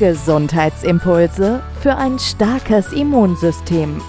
Gesundheitsimpulse für ein starkes Immunsystem.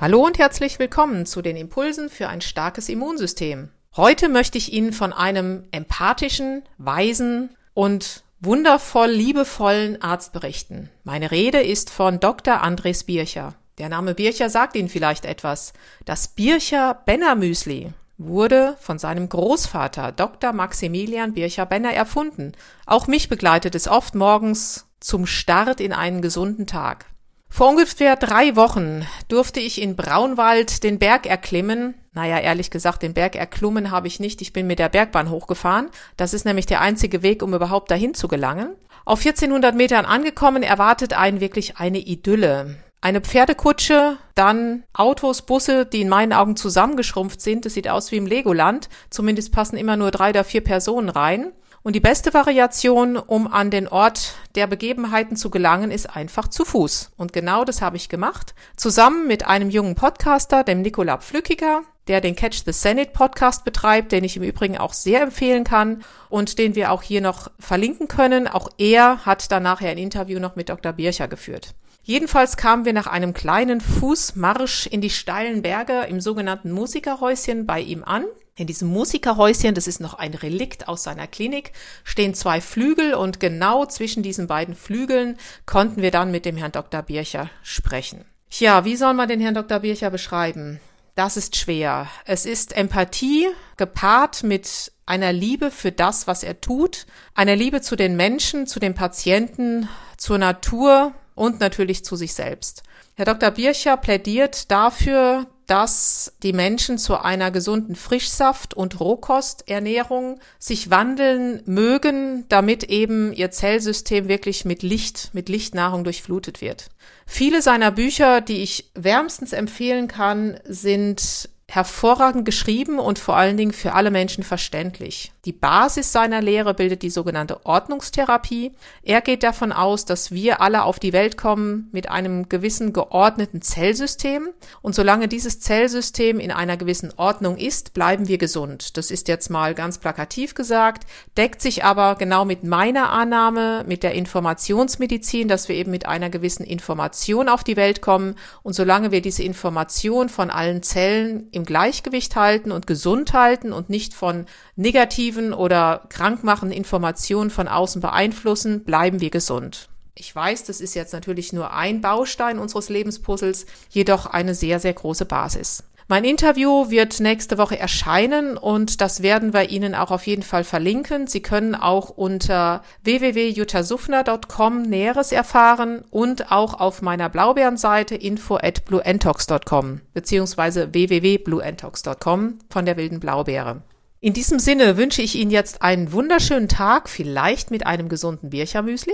Hallo und herzlich willkommen zu den Impulsen für ein starkes Immunsystem. Heute möchte ich Ihnen von einem empathischen, weisen und wundervoll liebevollen Arzt berichten. Meine Rede ist von Dr. Andres Bircher. Der Name Bircher sagt Ihnen vielleicht etwas. Das Bircher Benner Müsli wurde von seinem Großvater Dr. Maximilian Bircher Benner erfunden. Auch mich begleitet es oft morgens zum Start in einen gesunden Tag. Vor ungefähr drei Wochen durfte ich in Braunwald den Berg erklimmen. Naja, ehrlich gesagt, den Berg erklommen habe ich nicht. Ich bin mit der Bergbahn hochgefahren. Das ist nämlich der einzige Weg, um überhaupt dahin zu gelangen. Auf 1400 Metern angekommen erwartet einen wirklich eine Idylle eine Pferdekutsche, dann Autos, Busse, die in meinen Augen zusammengeschrumpft sind. Das sieht aus wie im Legoland. Zumindest passen immer nur drei oder vier Personen rein. Und die beste Variation, um an den Ort der Begebenheiten zu gelangen, ist einfach zu Fuß. Und genau das habe ich gemacht. Zusammen mit einem jungen Podcaster, dem Nikola Pflückiger, der den Catch the Senate Podcast betreibt, den ich im Übrigen auch sehr empfehlen kann und den wir auch hier noch verlinken können. Auch er hat dann nachher ein Interview noch mit Dr. Bircher geführt. Jedenfalls kamen wir nach einem kleinen Fußmarsch in die steilen Berge im sogenannten Musikerhäuschen bei ihm an. In diesem Musikerhäuschen, das ist noch ein Relikt aus seiner Klinik, stehen zwei Flügel und genau zwischen diesen beiden Flügeln konnten wir dann mit dem Herrn Dr. Bircher sprechen. Tja, wie soll man den Herrn Dr. Bircher beschreiben? Das ist schwer. Es ist Empathie gepaart mit einer Liebe für das, was er tut, einer Liebe zu den Menschen, zu den Patienten, zur Natur, und natürlich zu sich selbst. Herr Dr. Bircher plädiert dafür, dass die Menschen zu einer gesunden Frischsaft- und Rohkosternährung sich wandeln mögen, damit eben ihr Zellsystem wirklich mit Licht, mit Lichtnahrung durchflutet wird. Viele seiner Bücher, die ich wärmstens empfehlen kann, sind hervorragend geschrieben und vor allen Dingen für alle Menschen verständlich. Die Basis seiner Lehre bildet die sogenannte Ordnungstherapie. Er geht davon aus, dass wir alle auf die Welt kommen mit einem gewissen geordneten Zellsystem und solange dieses Zellsystem in einer gewissen Ordnung ist, bleiben wir gesund. Das ist jetzt mal ganz plakativ gesagt, deckt sich aber genau mit meiner Annahme, mit der Informationsmedizin, dass wir eben mit einer gewissen Information auf die Welt kommen und solange wir diese Information von allen Zellen im Gleichgewicht halten und gesund halten und nicht von negativen oder krankmachenden Informationen von außen beeinflussen, bleiben wir gesund. Ich weiß, das ist jetzt natürlich nur ein Baustein unseres Lebenspuzzles, jedoch eine sehr, sehr große Basis. Mein Interview wird nächste Woche erscheinen und das werden wir Ihnen auch auf jeden Fall verlinken. Sie können auch unter www.jutasuffner.com Näheres erfahren und auch auf meiner Blaubeerenseite info at blueentox.com beziehungsweise www.blueentox.com von der wilden Blaubeere. In diesem Sinne wünsche ich Ihnen jetzt einen wunderschönen Tag, vielleicht mit einem gesunden Birchermüsli.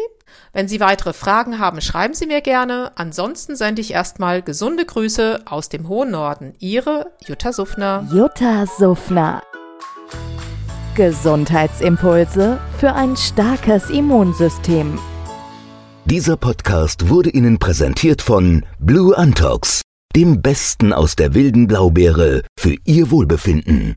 Wenn Sie weitere Fragen haben, schreiben Sie mir gerne. Ansonsten sende ich erstmal gesunde Grüße aus dem hohen Norden. Ihre Jutta Suffner. Jutta Suffner. Gesundheitsimpulse für ein starkes Immunsystem. Dieser Podcast wurde Ihnen präsentiert von Blue Antox, dem Besten aus der wilden Blaubeere für Ihr Wohlbefinden.